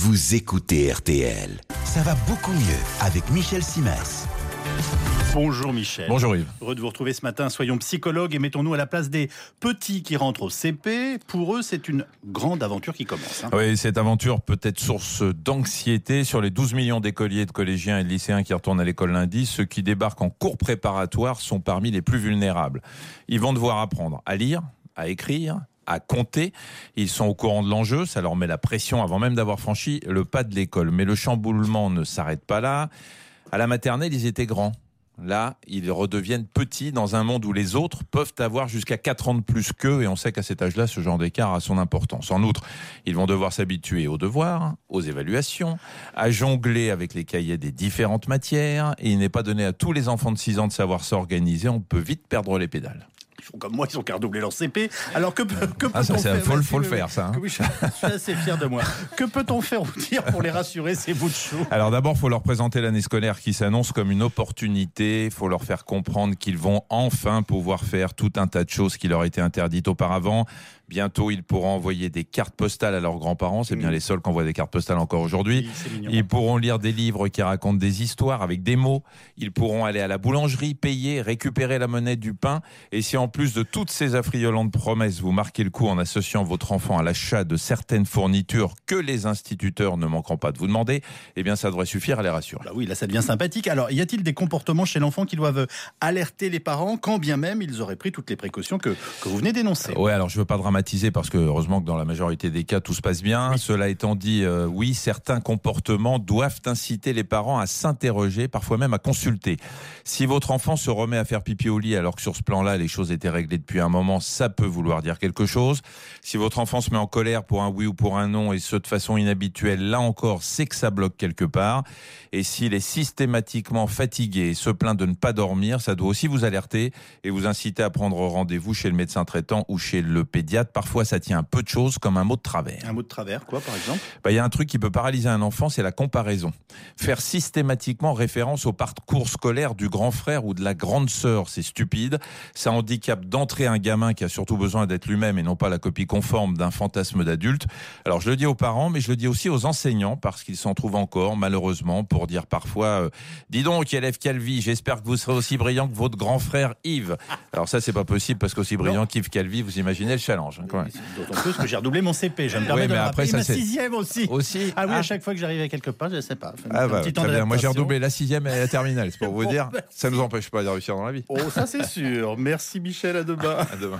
vous écoutez RTL. Ça va beaucoup mieux avec Michel Simès. Bonjour Michel. Bonjour Yves. Heureux de vous retrouver ce matin. Soyons psychologues et mettons-nous à la place des petits qui rentrent au CP. Pour eux, c'est une grande aventure qui commence. hein. Oui, cette aventure peut être source d'anxiété sur les 12 millions d'écoliers, de collégiens et de lycéens qui retournent à l'école lundi. Ceux qui débarquent en cours préparatoire sont parmi les plus vulnérables. Ils vont devoir apprendre à lire, à écrire, à compter. Ils sont au courant de l'enjeu, ça leur met la pression avant même d'avoir franchi le pas de l'école. Mais le chamboulement ne s'arrête pas là. À la maternelle, ils étaient grands. Là, ils redeviennent petits dans un monde où les autres peuvent avoir jusqu'à 4 ans de plus qu'eux, et on sait qu'à cet âge-là, ce genre d'écart a son importance. En outre, ils vont devoir s'habituer aux devoirs, aux évaluations, à jongler avec les cahiers des différentes matières, et il n'est pas donné à tous les enfants de 6 ans de savoir s'organiser, on peut vite perdre les pédales. Ils font comme moi, ils ont qu'à redoubler leur CP. Alors que, que Ah, peut-on faire faut faut le faire, ça, hein. Oui, je, suis assez fier de moi. Que peut-on faire ou dire pour les rassurer, ces bouts de chou? Alors d'abord, faut leur présenter l'année scolaire qui s'annonce comme une opportunité. Il faut leur faire comprendre qu'ils vont enfin pouvoir faire tout un tas de choses qui leur étaient interdites auparavant. Bientôt, ils pourront envoyer des cartes postales à leurs grands-parents. C'est bien les seuls qui envoient des cartes postales encore aujourd'hui. Oui. Ils pourront lire des livres qui racontent des histoires avec des mots. Ils pourront aller à la boulangerie, payer, récupérer la monnaie du pain. Et si en plus de toutes ces affriolantes promesses, vous marquez le coup en associant votre enfant à l'achat de certaines fournitures que les instituteurs ne manqueront pas de vous demander, eh bien ça devrait suffire à les rassurer. Bah oui, là, ça devient sympathique. Alors, y a-t-il des comportements chez l'enfant qui doivent alerter les parents, quand bien même ils auraient pris toutes les précautions que, que vous venez d'énoncer? Ouais, alors je veux pas dramatiser parce que heureusement que dans la majorité des cas tout se passe bien. Cela étant dit, euh, oui, certains comportements doivent inciter les parents à s'interroger, parfois même à consulter. Si votre enfant se remet à faire pipi au lit alors que sur ce plan-là les choses étaient réglées depuis un moment, ça peut vouloir dire quelque chose. Si votre enfant se met en colère pour un oui ou pour un non et ce de façon inhabituelle, là encore, c'est que ça bloque quelque part. Et s'il est systématiquement fatigué et se plaint de ne pas dormir, ça doit aussi vous alerter et vous inciter à prendre rendez-vous chez le médecin traitant ou chez le pédiatre. Parfois, ça tient un peu de choses comme un mot de travers. Un mot de travers, quoi, par exemple? Bah, Il y a un truc qui peut paralyser un enfant, c'est la comparaison. Faire systématiquement référence au parcours scolaire du grand frère ou de la grande sœur, c'est stupide. Ça handicape d'entrer un gamin qui a surtout besoin d'être lui-même et non pas la copie conforme d'un fantasme d'adulte. Alors je le dis aux parents, mais je le dis aussi aux enseignants parce qu'ils s'en trouvent encore, malheureusement, pour dire parfois euh, Dis donc, élève Calvi, j'espère que vous serez aussi brillant que votre grand frère Yves. Alors ça, c'est pas possible parce qu'aussi brillant qu'Yves Calvi, vous imaginez le challenge. Hein. D'autant plus que j'ai redoublé mon CP. Je me permets de mais après, ça, ma sixième aussi. Aussi Ah oui, Ah. à chaque fois que j'arrivais quelque part, je ne sais pas. Ah bah, petit temps très bien. Moi j'ai redoublé la sixième et la terminale, c'est pour vous dire. Bon, Ça nous empêche pas de réussir dans la vie. Oh, ça c'est sûr. Merci Michel, à demain. À demain.